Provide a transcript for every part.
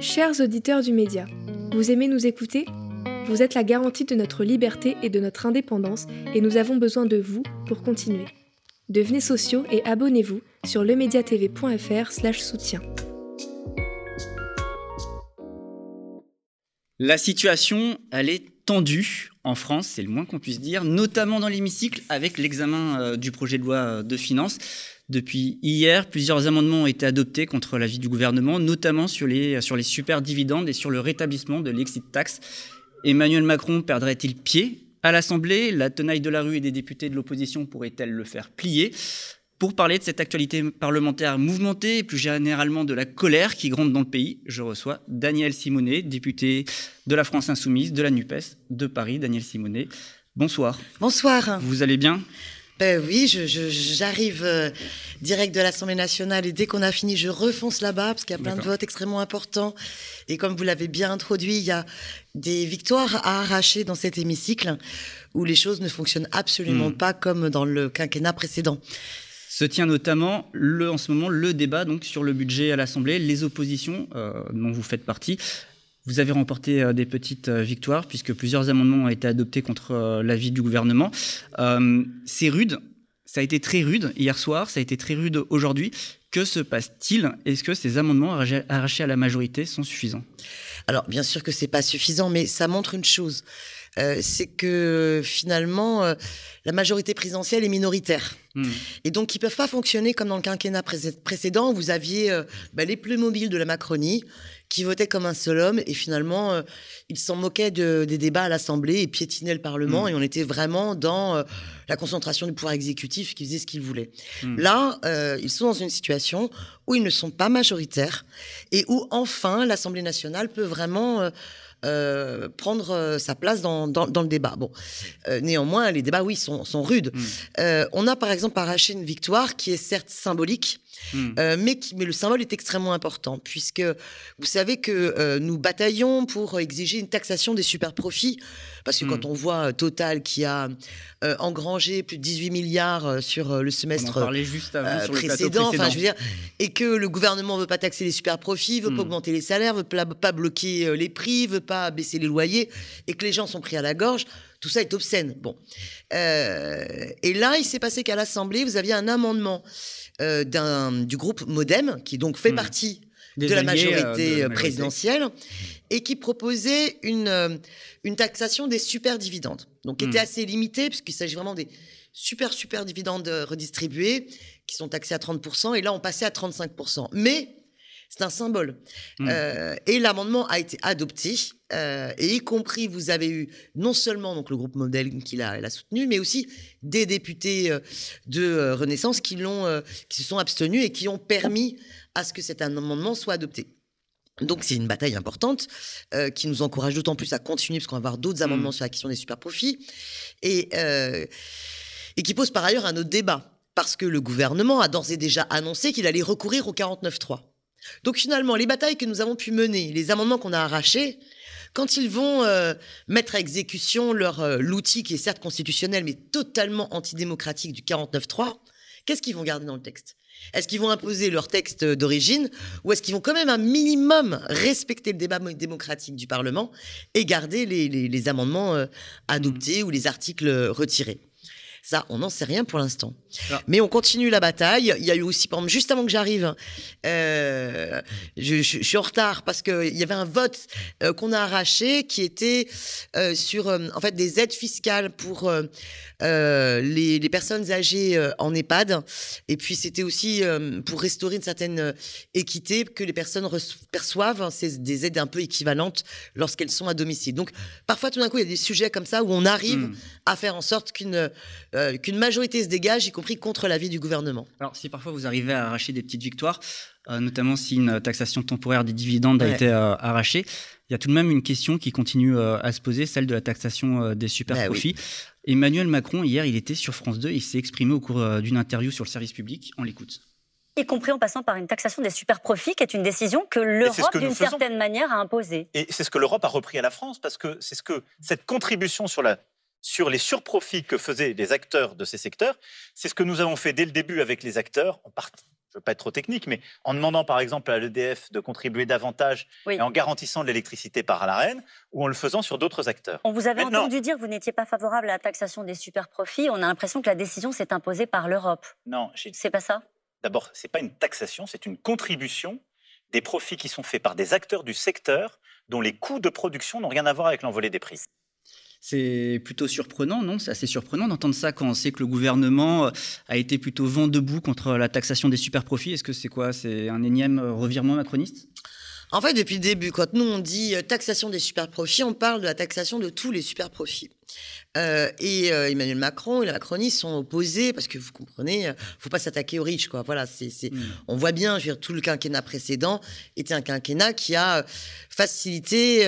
Chers auditeurs du média, vous aimez nous écouter? Vous êtes la garantie de notre liberté et de notre indépendance et nous avons besoin de vous pour continuer. Devenez sociaux et abonnez-vous sur lemediatv.fr soutien. La situation, elle est tendue en France, c'est le moins qu'on puisse dire, notamment dans l'hémicycle avec l'examen euh, du projet de loi euh, de finances. Depuis hier, plusieurs amendements ont été adoptés contre l'avis du gouvernement, notamment sur les, sur les super dividendes et sur le rétablissement de l'exit tax. Emmanuel Macron perdrait-il pied à l'Assemblée? La tenaille de la rue et des députés de l'opposition pourrait-elle le faire plier? Pour parler de cette actualité parlementaire mouvementée et plus généralement de la colère qui gronde dans le pays, je reçois Daniel Simonet, député de la France Insoumise, de la NUPES, de Paris. Daniel Simonet, bonsoir. Bonsoir. Vous allez bien? Ben oui, j'arrive euh, direct de l'Assemblée nationale et dès qu'on a fini, je refonce là-bas parce qu'il y a plein de votes extrêmement importants. Et comme vous l'avez bien introduit, il y a des victoires à arracher dans cet hémicycle où les choses ne fonctionnent absolument hmm. pas comme dans le quinquennat précédent se tient notamment le, en ce moment le débat donc sur le budget à l'Assemblée. Les oppositions, euh, dont vous faites partie, vous avez remporté euh, des petites euh, victoires puisque plusieurs amendements ont été adoptés contre l'avis du gouvernement. C'est rude, ça a été très rude hier soir, ça a été très rude aujourd'hui. Que se passe-t-il? Est-ce que ces amendements arrachés à la majorité sont suffisants? Alors bien sûr que c'est pas suffisant, mais ça montre une chose. Euh, c'est que finalement, euh, la majorité présidentielle est minoritaire. Hmm. Et donc, ils peuvent pas fonctionner comme dans le quinquennat précédent. Où vous aviez euh, bah, les plus mobiles de la Macronie qui votaient comme un seul homme. Et finalement, ils s'en moquaient des débats à l'Assemblée et piétinaient le Parlement. Hmm. Et on était vraiment dans la concentration du pouvoir exécutif qui faisait ce qu'il voulait. Hmm. Là, ils sont dans une situation où ils ne sont pas majoritaires et où enfin l'Assemblée nationale peut vraiment euh, prendre euh, sa place dans, dans, dans, le débat. Bon, euh, néanmoins, les débats, oui, sont, sont rudes. Hmm. on a par exemple arraché une victoire qui est certes symbolique, Hmm. Euh, mais, mais le symbole est extrêmement important, puisque vous savez que euh, nous bataillons pour exiger une taxation des super profits, parce que quand hmm. on voit euh, Total qui a engrangé plus de 18 milliards sur le semestre juste précédent, enfin je veux dire, et que le gouvernement veut pas taxer les super profits, veut pas hmm. augmenter les salaires, veut pas, pas bloquer les prix, veut pas baisser les loyers, et que les gens sont pris à la gorge. Tout ça est obscène. Bon. et là, il s'est passé qu'à l'Assemblée, vous aviez un amendement euh, du groupe Modem, qui donc fait hmm. partie de la, majorité, euh, présidentielle, et qui proposait une, euh, une taxation des super dividendes. Donc, qui était hmm. assez limitée, puisqu'il s'agit vraiment des super, super dividendes redistribués, qui sont taxés à 30%, et là, on passait à 35%. Mais c'est un symbole. Hmm. et l'amendement a été adopté, et y compris, vous avez eu non seulement donc le groupe Modem qui l'a soutenu, mais aussi des députés euh, de euh, Renaissance qui, l'ont, euh, qui se sont abstenus et qui ont permis à ce que cet amendement soit adopté. Donc c'est une bataille importante qui nous encourage d'autant plus à continuer parce qu'on va avoir d'autres mmh. amendements sur la question des super profits et, et qui pose par ailleurs un autre débat parce que le gouvernement a d'ores et déjà annoncé qu'il allait recourir au 49.3. Donc finalement les batailles que nous avons pu mener, les amendements qu'on a arrachés, quand ils vont euh, mettre à exécution leur euh, l'outil qui est certes constitutionnel mais totalement antidémocratique du 49.3, qu'est-ce qu'ils vont garder dans le texte? Est-ce qu'ils vont imposer leur texte d'origine ou est-ce qu'ils vont quand même un minimum respecter le débat démocratique du Parlement et garder les, amendements euh, adoptés ou les articles retirés? Ça, on n'en sait rien pour l'instant. Mais on continue la bataille. Il y a eu aussi, juste avant que j'arrive, euh, je, suis en retard parce qu'il y avait un vote euh, qu'on a arraché qui était euh, sur en fait des aides fiscales pour les, les, personnes âgées en EHPAD. Et puis c'était aussi pour restaurer une certaine équité que les personnes perçoivent. C'est des aides un peu équivalentes lorsqu'elles sont à domicile. Donc parfois tout d'un coup il y a des sujets comme ça où on arrive hmm. à faire en sorte qu'une euh, qu'une majorité se dégage, y compris contre l'avis du gouvernement. Alors, si parfois vous arrivez à arracher des petites victoires, euh, notamment si une taxation temporaire des dividendes a été euh, arrachée, il y a tout de même une question qui continue à se poser, celle de la taxation des super bah profits. Emmanuel Macron, hier, il était sur France 2, il s'est exprimé au cours d'une interview sur le service public. On l'écoute y compris en passant par une taxation des super profits, qui est une décision que l'Europe, d'une certaine manière, a imposée. Et c'est ce que l'Europe a repris à la France, parce que c'est ce que cette contribution sur la sur les surprofits que faisaient les acteurs de ces secteurs. C'est ce que nous avons fait dès le début avec les acteurs, en je ne veux pas être trop technique, mais en demandant par exemple à l'EDF de contribuer davantage et en garantissant de l'électricité par la reine, ou en le faisant sur d'autres acteurs. On vous avait entendu dire que vous n'étiez pas favorable à la taxation des super profits. On a l'impression que la décision s'est imposée par l'Europe. Non, c'est pas ça? D'abord, c'est pas une taxation, c'est une contribution des profits qui sont faits par des acteurs du secteur dont les coûts de production n'ont rien à voir avec l'envolée des prix. C'est plutôt surprenant, non? C'est assez surprenant d'entendre ça quand on sait que le gouvernement euh, a été plutôt vent debout contre la taxation des super profits. Est-ce que c'est quoi? C'est un énième revirement macroniste? En fait, depuis le début, quand nous on dit euh, taxation des super profits, on parle de la taxation de tous les super profits. Euh, et euh, Emmanuel Macron et la Macronie sont opposés parce que vous comprenez, euh, faut pas s'attaquer aux riches, quoi. Voilà, c'est, mm. on voit bien, je veux dire, tout le quinquennat précédent était un quinquennat qui a facilité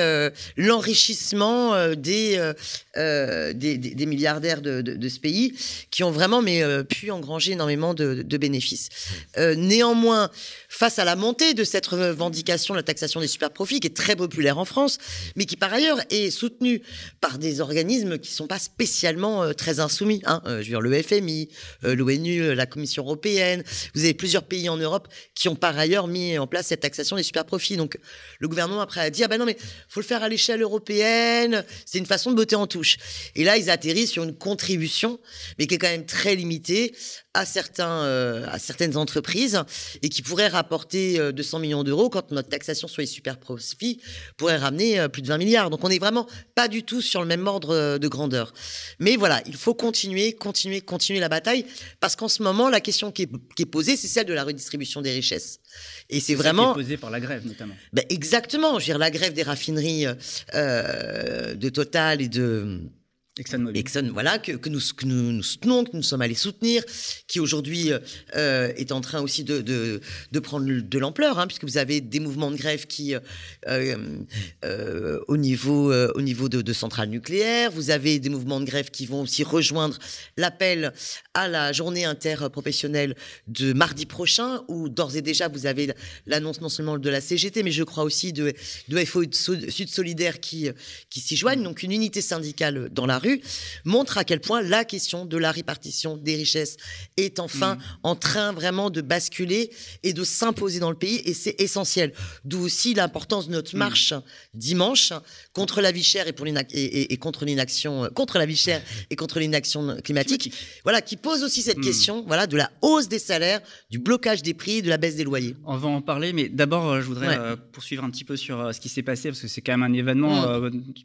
l'enrichissement des, des, des, milliardaires de, de, ce pays qui ont vraiment mais pu engranger énormément de, de bénéfices. néanmoins, face à la montée de cette revendication de la taxation des super profits qui est très populaire en France, mais qui par ailleurs est soutenue par des organismes qui sont pas spécialement euh, très insoumis. Hein. Euh, je veux dire, le FMI, euh, l'ONU, la Commission européenne. Vous avez plusieurs pays en Europe qui ont par ailleurs mis en place cette taxation des super profits. Donc, le gouvernement après a dit ah ben non mais faut le faire à l'échelle européenne. C'est une façon de botter en touche. Et là, ils atterrissent sur une contribution, mais qui est quand même très limitée à certains à certaines entreprises et qui pourrait rapporter 200 millions d'euros quand notre taxation sur les super profits pourrait ramener plus de 20 milliards. Donc on n'est vraiment pas du tout sur le même ordre de grandeur. Mais voilà, il faut continuer, continuer, continuer la bataille, parce qu'en ce moment, la question qui est, posée, c'est celle de la redistribution des richesses. Et c'est vraiment. Qui est posée par la grève, notamment. Ben exactement. Je veux dire, la grève des raffineries euh, de Total et de Exxon, voilà, que, nous, que nous, soutenons, que nous sommes allés soutenir, qui aujourd'hui euh, est en train aussi de, de, prendre de l'ampleur, hein, puisque vous avez des mouvements de grève qui, euh, euh, au niveau, euh, au niveau de, de, centrales nucléaires, vous avez des mouvements de grève qui vont aussi rejoindre l'appel à la journée interprofessionnelle de mardi prochain, où d'ores et déjà vous avez l'annonce non seulement de la CGT, mais je crois aussi de, de FO Sud Solidaire qui, qui s'y joignent, donc une unité syndicale dans la montre à quel point la question de la répartition des richesses est enfin mm. en train vraiment de basculer et de s'imposer dans le pays et c'est essentiel. D'où aussi l'importance de notre mm. marche dimanche contre la vie chère et, pour et, contre l'inaction contre la vie chère et contre l'inaction climatique. Voilà qui pose aussi cette mm. question voilà de la hausse des salaires, du blocage des prix, de la baisse des loyers. On va en parler mais d'abord euh, je voudrais euh, poursuivre un petit peu sur euh, ce qui s'est passé parce que c'est quand même un événement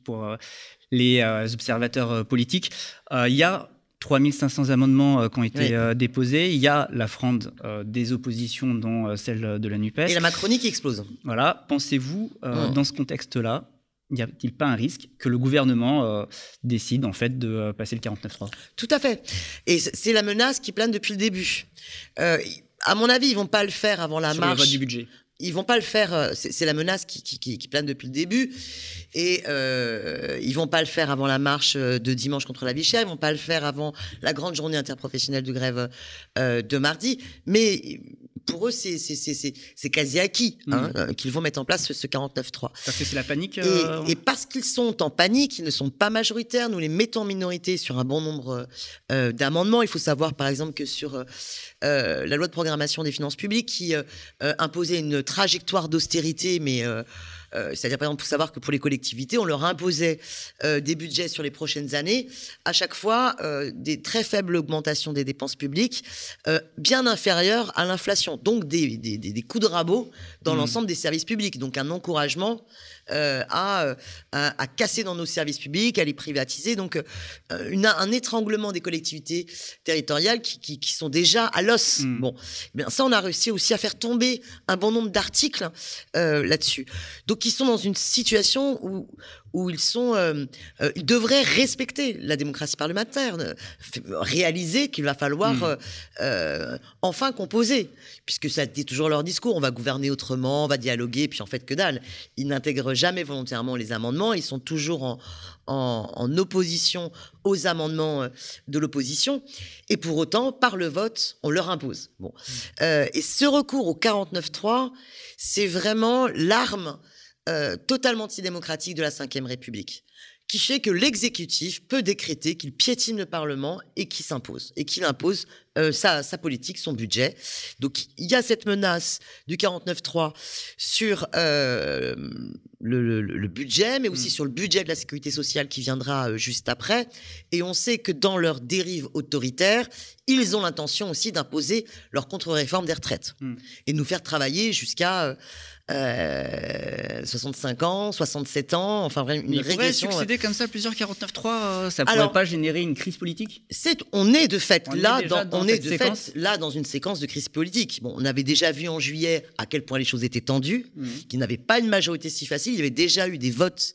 pour les euh, observateurs euh, politiques. Euh, il y a 3500 amendements qui ont été déposés. Il y a la fronde des oppositions, dont celle de la NUPES. Et la Macronie qui explose. Voilà. Pensez-vous, mmh. dans ce contexte-là, n'y a-t-il pas un risque que le gouvernement décide en fait de passer le 49-3 Tout à fait. Et c'est la menace qui plane depuis le début. à mon avis, ils vont pas le faire avant la Sur marche. Le vote du budget ils vont pas le faire. Euh, c'est la menace qui, plane depuis le début, et euh, ils vont pas le faire avant la marche euh, de dimanche contre la vie chère. Ils vont pas le faire avant la grande journée interprofessionnelle de grève euh, de mardi. Mais pour eux, c'est quasi acquis hein, mmh. qu'ils vont mettre en place ce, ce 49-3. Parce que c'est la panique. Et, et, parce qu'ils sont en panique, ils ne sont pas majoritaires. Nous les mettons en minorité sur un bon nombre d'amendements. Il faut savoir, par exemple, que sur euh, la loi de programmation des finances publiques qui euh, euh, imposait une trajectoire d'austérité, mais c'est-à-dire par exemple pour savoir que pour les collectivités, on leur imposait des budgets sur les prochaines années, à chaque fois des très faibles augmentations des dépenses publiques, bien inférieures à l'inflation, donc des, des, des, coups de rabot dans mmh. l'ensemble des services publics, donc un encouragement euh, euh, à, à, casser dans nos services publics, à les privatiser. Donc, euh, une, un étranglement des collectivités territoriales qui, qui, qui sont déjà à l'os. Mm. Bon, eh bien ça, on a réussi aussi à faire tomber un bon nombre d'articles là-dessus. Donc, ils sont dans une situation où, où ils sont, euh, euh, ils devraient respecter la démocratie parlementaire, réaliser qu'il va falloir hmm. euh, enfin composer, puisque ça dit toujours leur discours, on va gouverner autrement, on va dialoguer, puis en fait que dalle. Ils n'intègrent jamais volontairement les amendements, ils sont toujours en, en, opposition aux amendements de l'opposition, et pour autant, par le vote, on leur impose. Bon, hmm. et ce recours au 49-3, c'est vraiment l'arme euh, totalement antidémocratique de la Ve République qui fait que l'exécutif peut décréter qu'il piétine le Parlement et qu'il s'impose, et qu'il impose euh, sa, politique, son budget. Donc il y a cette menace du 49-3 sur euh, le, budget, mais aussi mm. sur le budget de la sécurité sociale qui viendra euh, juste après. Et on sait que dans leur dérive autoritaire, ils ont l'intention aussi d'imposer leur contre-réforme des retraites mm. et nous faire travailler jusqu'à 65 euh, ans, 67 ans, enfin une Mais régression. succéder comme ça plusieurs 49.3, euh, ça pourrait pas générer une crise politique? C'est, on est de fait là, dans, on est de fait là dans une séquence de crise politique. Bon, on avait déjà vu en juillet à quel point les choses étaient tendues, mmh. qu'il n'avait pas une majorité si facile. Il y avait déjà eu des votes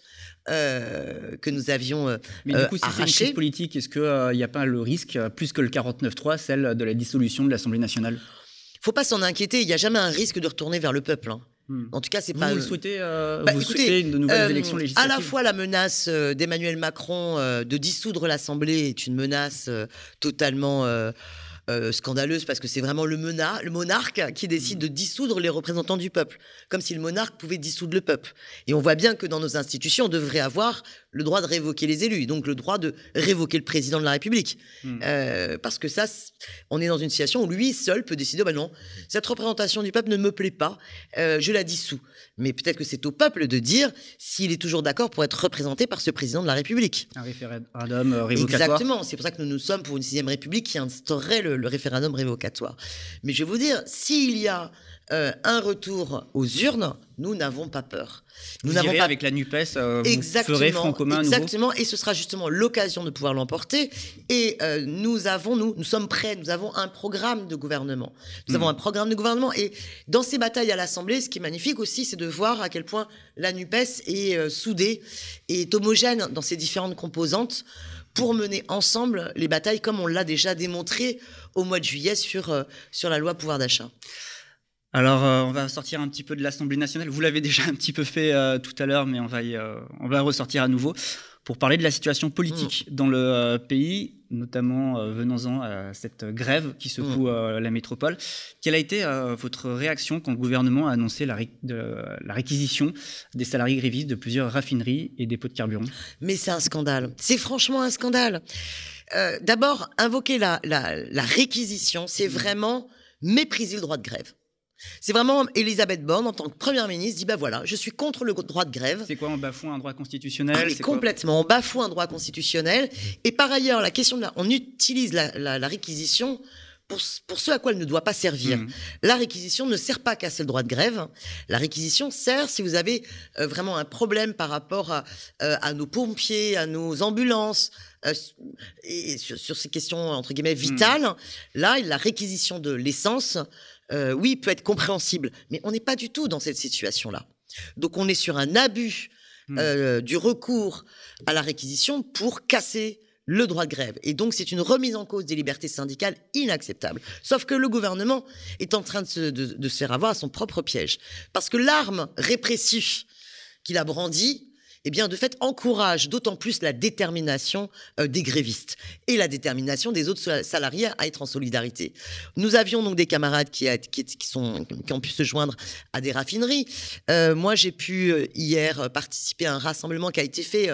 euh, que nous avions euh, Mais du coup, si c'est une crise politique, est-ce qu'il n'y a pas le risque, plus que le 49.3, celle de la dissolution de l'Assemblée nationale? Faut pas s'en inquiéter, il n'y a jamais un risque de retourner vers le peuple. Hein. Hmm. En tout cas, c'est pas. Vous, souhaitez, euh, bah, vous souhaitez de nouvelles euh, élections législatives À la fois, la menace euh, d'Emmanuel Macron de dissoudre l'Assemblée est une menace totalement euh, scandaleuse parce que c'est vraiment le, le monarque qui décide de dissoudre les représentants du peuple, comme si le monarque pouvait dissoudre le peuple. Et on voit bien que dans nos institutions, on devrait avoir le droit de révoquer les élus, donc le droit de révoquer le président de la République. Hmm. Euh, parce que ça, on est dans une situation où lui seul peut décider, ben non, cette représentation du peuple ne me plaît pas, euh, je la dissous. Mais peut-être que c'est au peuple de dire s'il est toujours d'accord pour être représenté par ce président de la République. Un référendum révocatoire. Exactement, c'est pour ça que nous nous sommes pour une sixième République qui instaurerait le le, référendum révocatoire. Mais je vais vous dire, s'il y a euh, un retour aux urnes, nous n'avons pas peur. Nous n'avons pas avec la Nupes, euh, exactement, ferez front commun exactement, et ce sera justement l'occasion de pouvoir l'emporter. Et euh, nous avons, nous, nous sommes prêts. Nous avons un programme de gouvernement. Nous avons hmm. un programme de gouvernement. Et dans ces batailles à l'Assemblée, ce qui est magnifique aussi, c'est de voir à quel point la Nupes est soudée et est homogène dans ses différentes composantes pour mener ensemble les batailles comme on l'a déjà démontré au mois de juillet sur, euh, la loi pouvoir d'achat. Alors, euh, on va sortir un petit peu de l'Assemblée nationale. Vous l'avez déjà un petit peu fait euh, tout à l'heure, mais on va, on va ressortir à nouveau pour parler de la situation politique mm. dans le pays, notamment venant-en à cette grève qui secoue mm. la métropole. Quelle a été votre réaction quand le gouvernement a annoncé la, la réquisition des salariés grévistes de plusieurs raffineries et dépôts de carburant? Mais c'est un scandale. C'est franchement un scandale. Euh, d'abord, invoquer la, réquisition, c'est vraiment mépriser le droit de grève. C'est vraiment Elisabeth Borne, en tant que première ministre, dit bah voilà, je suis contre le droit de grève. C'est quoi, on bafoue un droit constitutionnel? Ah, Complètement, on bafoue un droit constitutionnel. Et par ailleurs, la question de la, on utilise la, réquisition pour, pour, ce à quoi elle ne doit pas servir. Mmh. La réquisition ne sert pas à casser le droit de grève. La réquisition sert si vous avez euh, vraiment un problème par rapport à, euh, à nos pompiers, à nos ambulances, euh, et sur, ces questions entre guillemets vitales, hmm. là, la réquisition de l'essence, euh, oui, peut être compréhensible, mais on n'est pas du tout dans cette situation-là. Donc, on est sur un abus hmm. euh, du recours à la réquisition pour casser le droit de grève. Et donc, c'est une remise en cause des libertés syndicales inacceptable. Sauf que le gouvernement est en train de se, de se faire avoir à son propre piège. Parce que l'arme répressive qu'il a brandie, eh bien, de fait, encourage d'autant plus la détermination euh, des grévistes et la détermination des autres salariés à être en solidarité. Nous avions donc des camarades qui, qui, sont, qui ont pu se joindre à des raffineries. Euh, moi, j'ai pu euh, hier participer à un rassemblement qui a été fait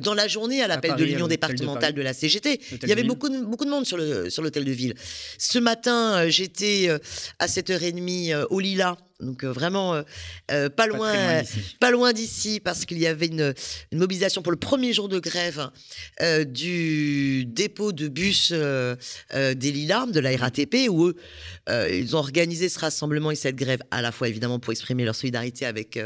dans la journée à l'appel de l'Union départementale de, la CGT. Il y avait beaucoup de, beaucoup de monde sur l'hôtel de ville. Ce matin, j'étais à 7h30 au Lila. Donc vraiment pas loin, pas loin d'ici, parce qu'il y avait une, mobilisation pour le premier jour de grève du dépôt de bus des Lilas de la RATP, où eux, ils ont organisé ce rassemblement et cette grève à la fois évidemment pour exprimer leur solidarité avec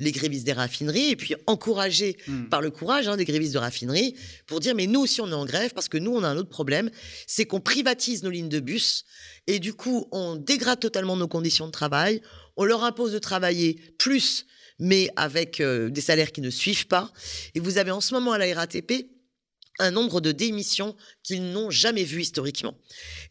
les grévistes des raffineries et puis encouragés hmm. par le courage hein, des grévistes de raffinerie pour dire mais nous aussi on est en grève parce que nous on a un autre problème, c'est qu'on privatise nos lignes de bus et du coup on dégrade totalement nos conditions de travail, on leur impose de travailler plus mais avec euh, des salaires qui ne suivent pas. Et vous avez en ce moment à la RATP un nombre de démissions qu'ils n'ont jamais vu historiquement.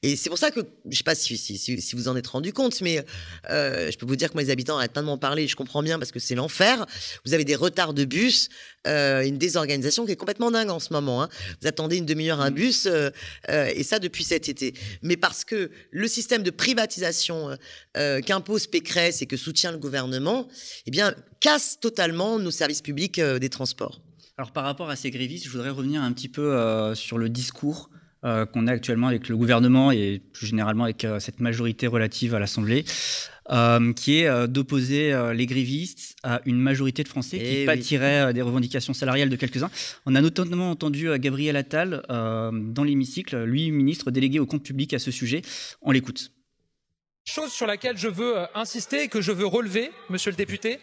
Et c'est pour ça que, je ne sais pas si, si, si, vous en êtes rendu compte, mais euh, je peux vous dire que mes habitants arrêtent pas de m'en parler, je comprends bien parce que c'est l'enfer. Vous avez des retards de bus, euh, une désorganisation qui est complètement dingue en ce moment. Hein. Vous attendez une demi-heure un mmh. bus, euh, et ça depuis cet été. Mais parce que le système de privatisation qu'impose Pécresse et que soutient le gouvernement, eh bien, casse totalement nos services publics des transports. Alors par rapport à ces grévistes, je voudrais revenir un petit peu sur le discours qu'on a actuellement avec le gouvernement et plus généralement avec cette majorité relative à l'Assemblée. Euh, qui est euh, d'opposer euh, les grévistes à une majorité de Français qui eh pâtiraient des revendications salariales de quelques-uns. On a notamment entendu Gabriel Attal dans l'hémicycle, lui ministre délégué au compte public à ce sujet. On l'écoute. Chose sur laquelle je veux insister et que je veux relever, monsieur le député,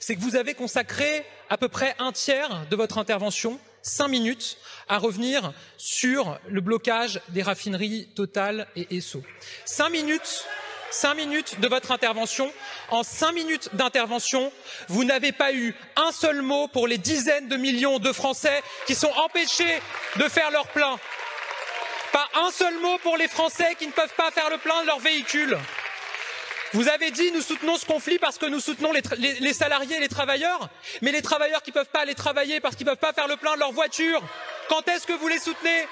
c'est que vous avez consacré à peu près un tiers de votre intervention cinq minutes à revenir sur le blocage des raffineries Total et Esso. Cinq minutes cinq minutes de votre intervention. En cinq minutes d'intervention, vous n'avez pas eu un seul mot pour les dizaines de millions de Français qui sont empêchés de faire leur plein. Pas un seul mot pour les Français qui ne peuvent pas faire le plein de leur véhicule. Vous avez dit nous soutenons ce conflit parce que nous soutenons les, salariés et les travailleurs, mais les travailleurs qui ne peuvent pas aller travailler parce qu'ils ne peuvent pas faire le plein de leur voiture, quand est-ce que vous les soutenez?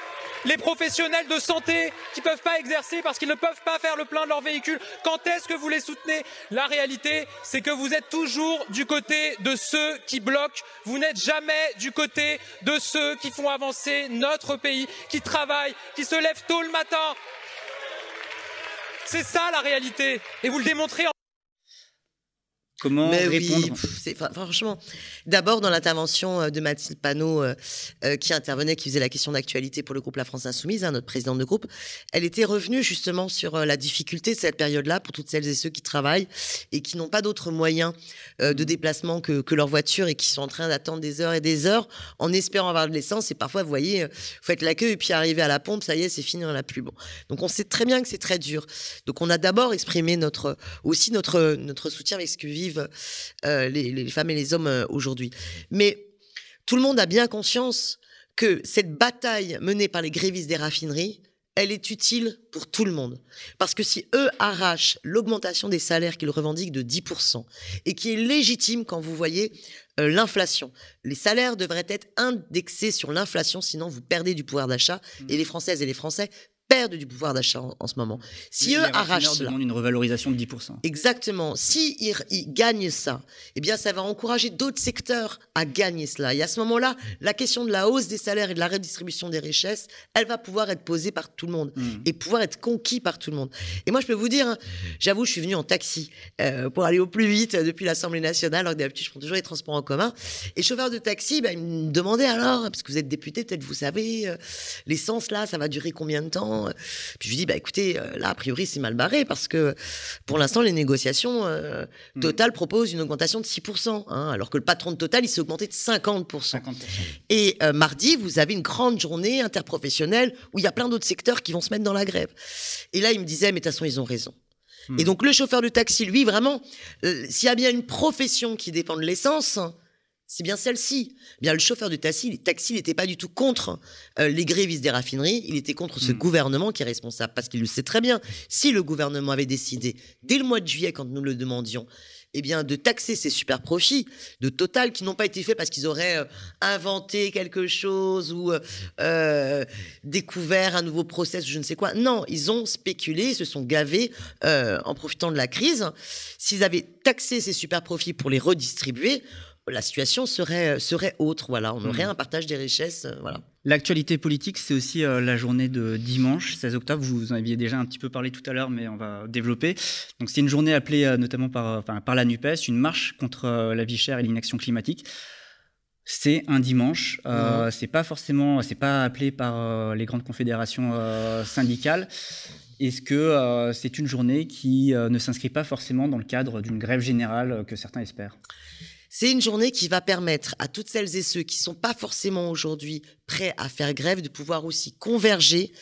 Les professionnels de santé qui ne peuvent pas exercer parce qu'ils ne peuvent pas faire le plein de leur véhicule. Quand est-ce que vous les soutenez? La réalité, c'est que vous êtes toujours du côté de ceux qui bloquent. Vous n'êtes jamais du côté de ceux qui font avancer notre pays, qui travaillent, qui se lèvent tôt le matin. C'est ça la réalité. Et vous le démontrez en Comment répondre Franchement, d'abord dans l'intervention euh, de Mathilde Panot, euh, euh, qui intervenait, qui faisait la question d'actualité pour le groupe La France Insoumise, hein, notre présidente de groupe, elle était revenue justement sur la difficulté de cette période-là pour toutes celles et ceux qui travaillent et qui n'ont pas d'autres moyens de déplacement que, que, leur voiture et qui sont en train d'attendre des heures et des heures en espérant avoir de l'essence. Et parfois, vous voyez, vous faites la queue et puis arriver à la pompe, ça y est, c'est fini, on n'a plus. Bon. Donc on sait très bien que c'est très dur. Donc on a d'abord exprimé notre, aussi notre, notre soutien avec ce que vit euh, les, femmes et les hommes euh, aujourd'hui. Mais tout le monde a bien conscience que cette bataille menée par les grévistes des raffineries, elle est utile pour tout le monde. Parce que si eux arrachent l'augmentation des salaires qu'ils revendiquent de 10%, et qui est légitime quand vous voyez euh, l'inflation, les salaires devraient être indexés sur l'inflation, sinon vous perdez du pouvoir d'achat, mmh. et les Françaises et les Français perdent du pouvoir d'achat en, ce moment. Si eux arrachent cela, une revalorisation de 10%. Exactement. Si ils, gagnent ça, eh bien, ça va encourager d'autres secteurs à gagner cela. Et à ce moment-là, la question de la hausse des salaires et de la redistribution des richesses, elle va pouvoir être posée par tout le monde mmh. et pouvoir être conquis par tout le monde. Et moi, je peux vous dire, hein, j'avoue, je suis venu en taxi euh, pour aller au plus vite depuis l'Assemblée nationale, alors que d'habitude, je prends toujours les transports en commun. Et chauffeur de taxi, bah, il me demandait alors, parce que vous êtes député, peut-être vous savez, euh, l'essence là, ça va durer combien de temps? Puis je lui dis, bah écoutez, euh, là, a priori, c'est mal barré parce que pour l'instant, les négociations, euh, mm. Total propose une augmentation de 6%, hein, alors que le patron de Total, il s'est augmenté de 50%. Et euh, mardi, vous avez une grande journée interprofessionnelle où il y a plein d'autres secteurs qui vont se mettre dans la grève. Et là, il me disait, mais de toute façon, ils ont raison. Et mm. donc, le chauffeur de taxi, lui, vraiment, s'il y a bien une profession qui dépend de l'essence, c'est bien celle-ci. Bien, le chauffeur de taxi, taxi n'était pas du tout contre euh, les grévistes des raffineries, il était contre ce hmm. gouvernement qui est responsable, parce qu'il le sait très bien. Si le gouvernement avait décidé, dès le mois de juillet, quand nous le demandions, eh bien, de taxer ces super profits de Total qui n'ont pas été faits parce qu'ils auraient euh, inventé quelque chose ou euh, découvert un nouveau process, je ne sais quoi. Non, ils ont spéculé, ils se sont gavés en profitant de la crise. S'ils avaient taxé ces super profits pour les redistribuer, la situation serait, serait autre. Voilà, on aurait hmm. un partage des richesses. Euh, voilà. L'actualité politique, c'est aussi euh, la journée de dimanche, 16 octobre. Vous en aviez déjà un petit peu parlé tout à l'heure, mais on va développer. Donc, c'est une journée appelée euh, notamment par, par la NUPES, une marche contre la vie chère et l'inaction climatique. C'est un dimanche. Hmm. C'est pas forcément, c'est pas appelé par les grandes confédérations syndicales. Est-ce que c'est une journée qui ne s'inscrit pas forcément dans le cadre d'une grève générale que certains espèrent? C'est une journée qui va permettre à toutes celles et ceux qui sont pas forcément aujourd'hui prêts à faire grève de pouvoir aussi converger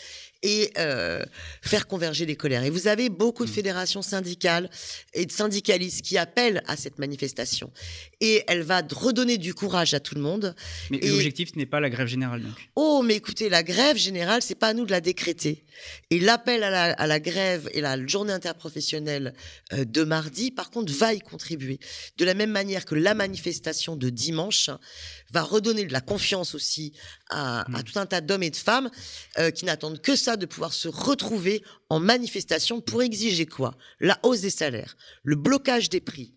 et euh, faire converger les colères. Et vous avez beaucoup de mmh. fédérations syndicales et de syndicalistes qui appellent à cette manifestation. Et elle va redonner du courage à tout le monde. Mais l'objectif, ce n'est pas la grève générale, donc. Oh, mais écoutez, la grève générale, c'est pas à nous de la décréter. Et l'appel à la, grève et la journée interprofessionnelle euh, de mardi, par contre, va y contribuer. De la même manière que la manifestation de dimanche va redonner de la confiance aussi à, mmh. tout un tas d'hommes et de femmes euh, qui n'attendent que ça de pouvoir se retrouver en manifestation pour exiger quoi? La hausse des salaires, le blocage des prix,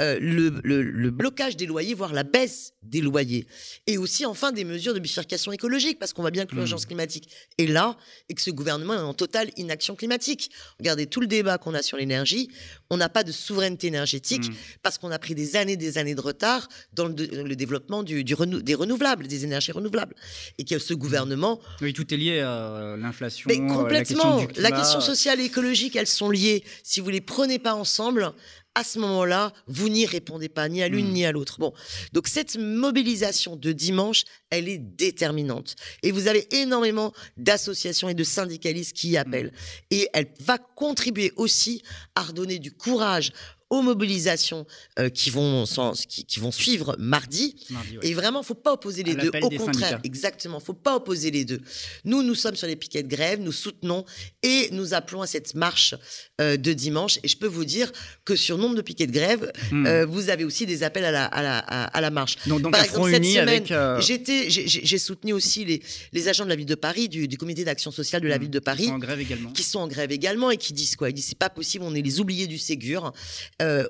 euh, le, blocage des loyers, voire la baisse des loyers. Et aussi, enfin, des mesures de bifurcation écologique, parce qu'on voit bien que l'urgence mmh. climatique est là et que ce gouvernement est en totale inaction climatique. Regardez tout le débat qu'on a sur l'énergie. On n'a pas de souveraineté énergétique mmh. parce qu'on a pris des années des années de retard dans le, développement du, des renouvelables, des énergies renouvelables. Et que ce gouvernement... Oui, tout est lié à l'inflation. Mais complètement. La question, sociale et écologique, elles sont liées. Si vous les prenez pas ensemble, à ce moment-là, vous n'y répondez pas, ni à l'une hmm. ni à l'autre. Bon, donc cette mobilisation de dimanche, elle est déterminante. Et vous avez énormément d'associations et de syndicalistes qui y appellent. Et elle va contribuer aussi à redonner du courage aux mobilisations euh, qui, vont, qui, qui, vont suivre mardi. Et vraiment, faut pas opposer les deux. Au contraire, exactement, faut pas opposer les deux. Nous, nous sommes sur les piquets de grève, nous soutenons et nous appelons à cette marche euh, de dimanche. Et je peux vous dire que sur nombre de piquets de grève, hmm. euh, vous avez aussi des appels à la, à la, à, la marche. Donc, Par exemple, cette semaine, j'étais, j'ai soutenu aussi les, les agents de la ville de Paris, du, du comité d'action sociale de la hmm. ville de Paris, qui sont en grève également, qui sont en grève également et qui disent quoi? Ils disent c'est pas possible, on est les oubliés du Ségur. Euh,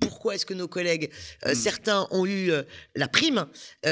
pourquoi est-ce que nos collègues, euh, hmm. certains ont eu euh, la prime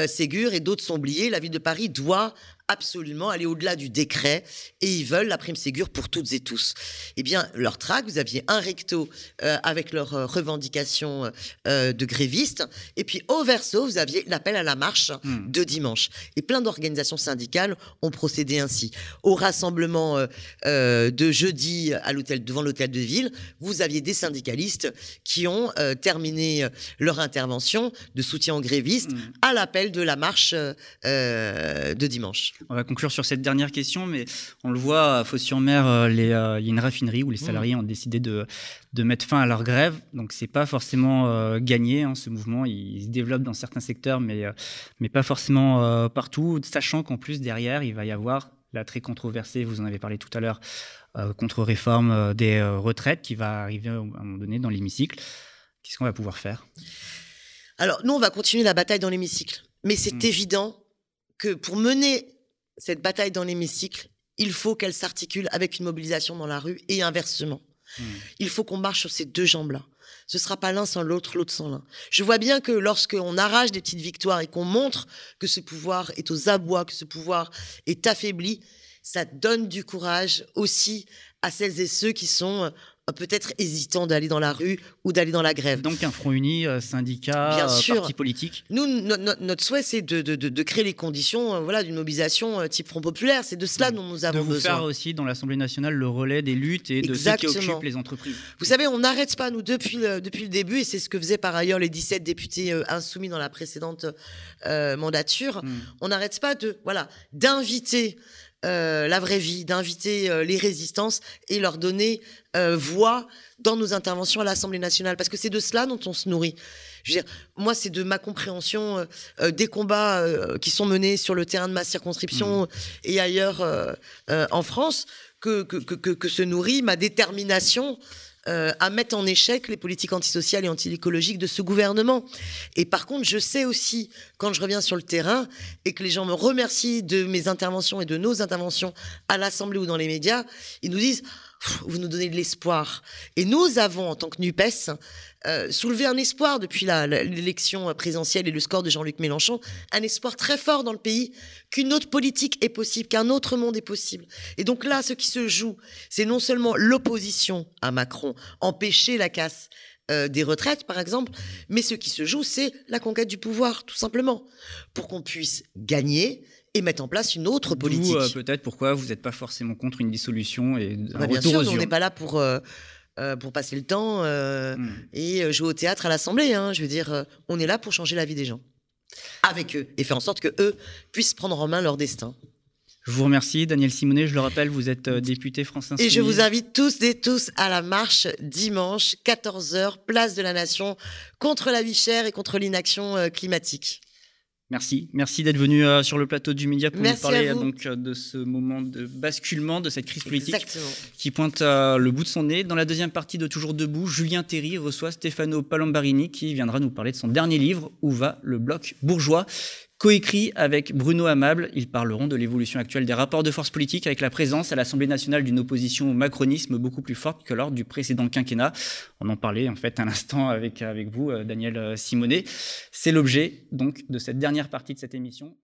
Ségur et d'autres sont oubliés? La ville de Paris doit absolument aller au-delà du décret et ils veulent la prime Ségur pour toutes et tous. Eh bien, leur track, vous aviez un recto euh, avec leurs euh, revendications euh, de grévistes et puis au verso, vous aviez l'appel à la marche hmm. de dimanche. Et plein d'organisations syndicales ont procédé ainsi. Au rassemblement de jeudi à l'hôtel devant l'hôtel de ville, vous aviez des syndicalistes qui ont terminé leur intervention de soutien aux grévistes hmm. à l'appel de la marche de dimanche. On va conclure sur cette dernière question, mais on le voit à Fos-sur-Mer, euh, il y a une raffinerie où les mmh. salariés ont décidé de, mettre fin à leur grève. Donc c'est pas forcément euh, gagné hein, ce mouvement. Il, se développe dans certains secteurs, mais, euh, mais pas forcément partout. Sachant qu'en plus derrière, il va y avoir la très controversée, vous en avez parlé tout à l'heure, contre-réforme des retraites qui va arriver à un moment donné dans l'hémicycle. Qu'est-ce qu'on va pouvoir faire? Alors nous, on va continuer la bataille dans l'hémicycle. Mais c'est mmh. évident que pour mener cette bataille dans l'hémicycle, il faut qu'elle s'articule avec une mobilisation dans la rue et inversement. Hmm. Il faut qu'on marche sur ces deux jambes-là. Ce sera pas l'un sans l'autre, l'autre sans l'un. Je vois bien que lorsqu'on arrache des petites victoires et qu'on montre que ce pouvoir est aux abois, que ce pouvoir est affaibli, ça donne du courage aussi à celles et ceux qui sont peut-être hésitant d'aller dans la rue ou d'aller dans la grève. Donc un front uni, euh, syndicat, Bien euh, parti politique. Nous, notre souhait, c'est de, créer les conditions euh, voilà, d'une mobilisation type Front populaire. C'est de cela dont nous avons de vous besoin. faire aussi dans l'Assemblée nationale le relais des luttes et de ceux qui occupent les entreprises. Vous savez, on n'arrête pas, nous, depuis le, depuis le début, et c'est ce que faisaient par ailleurs les 17 députés insoumis dans la précédente mandature, hmm. on n'arrête pas de voilà d'inviter euh, la vraie vie, d'inviter euh, les résistances et leur donner euh, voix dans nos interventions à l'Assemblée nationale, parce que c'est de cela dont on se nourrit. Je veux dire, moi, c'est de ma compréhension des combats qui sont menés sur le terrain de ma circonscription mmh. et ailleurs en France que, que, que, que, se nourrit ma détermination euh, à mettre en échec les politiques antisociales et anti-écologiques de ce gouvernement. Et par contre, je sais aussi, quand je reviens sur le terrain et que les gens me remercient de mes interventions et de nos interventions à l'Assemblée ou dans les médias, ils nous disent vous nous donnez de l'espoir. Et nous avons, en tant que NUPES, euh, soulevé un espoir depuis l'élection présidentielle et le score de Jean-Luc Mélenchon, un espoir très fort dans le pays qu'une autre politique est possible, qu'un autre monde est possible. Et donc là, ce qui se joue, c'est non seulement l'opposition à Macron, empêcher la casse euh, des retraites, par exemple, mais ce qui se joue, c'est la conquête du pouvoir, tout simplement, pour qu'on puisse gagner et mettre en place une autre politique. Euh, peut-être pourquoi vous n'êtes pas forcément contre une dissolution et un bah, bien sûr, on n'est pas là pour euh, euh, pour passer le temps hmm. et jouer au théâtre à l'Assemblée. Hein. Je veux dire, on est là pour changer la vie des gens avec eux et faire en sorte que eux puissent prendre en main leur destin. Je vous remercie, Daniel Simonet. Je le rappelle, vous êtes député français. Et je vous invite tous et tous à la marche dimanche, 14h, place de la Nation, contre la vie chère et contre l'inaction climatique. Merci, merci d'être venu euh, sur le plateau du Média pour nous parler donc euh, de ce moment de basculement de cette crise politique qui pointe euh, le bout de son nez. Dans la deuxième partie de Toujours debout, Julien Terry reçoit Stefano Palambarini qui viendra nous parler de son dernier livre Où va le bloc bourgeois? Coécrit avec Bruno Amable. Ils parleront de l'évolution actuelle des rapports de force politique avec la présence à l'Assemblée nationale d'une opposition au macronisme beaucoup plus forte que lors du précédent quinquennat. On en parlait en fait à l'instant avec, avec vous, euh, Daniel euh, Simonet. C'est l'objet donc de cette dernière partie de cette émission.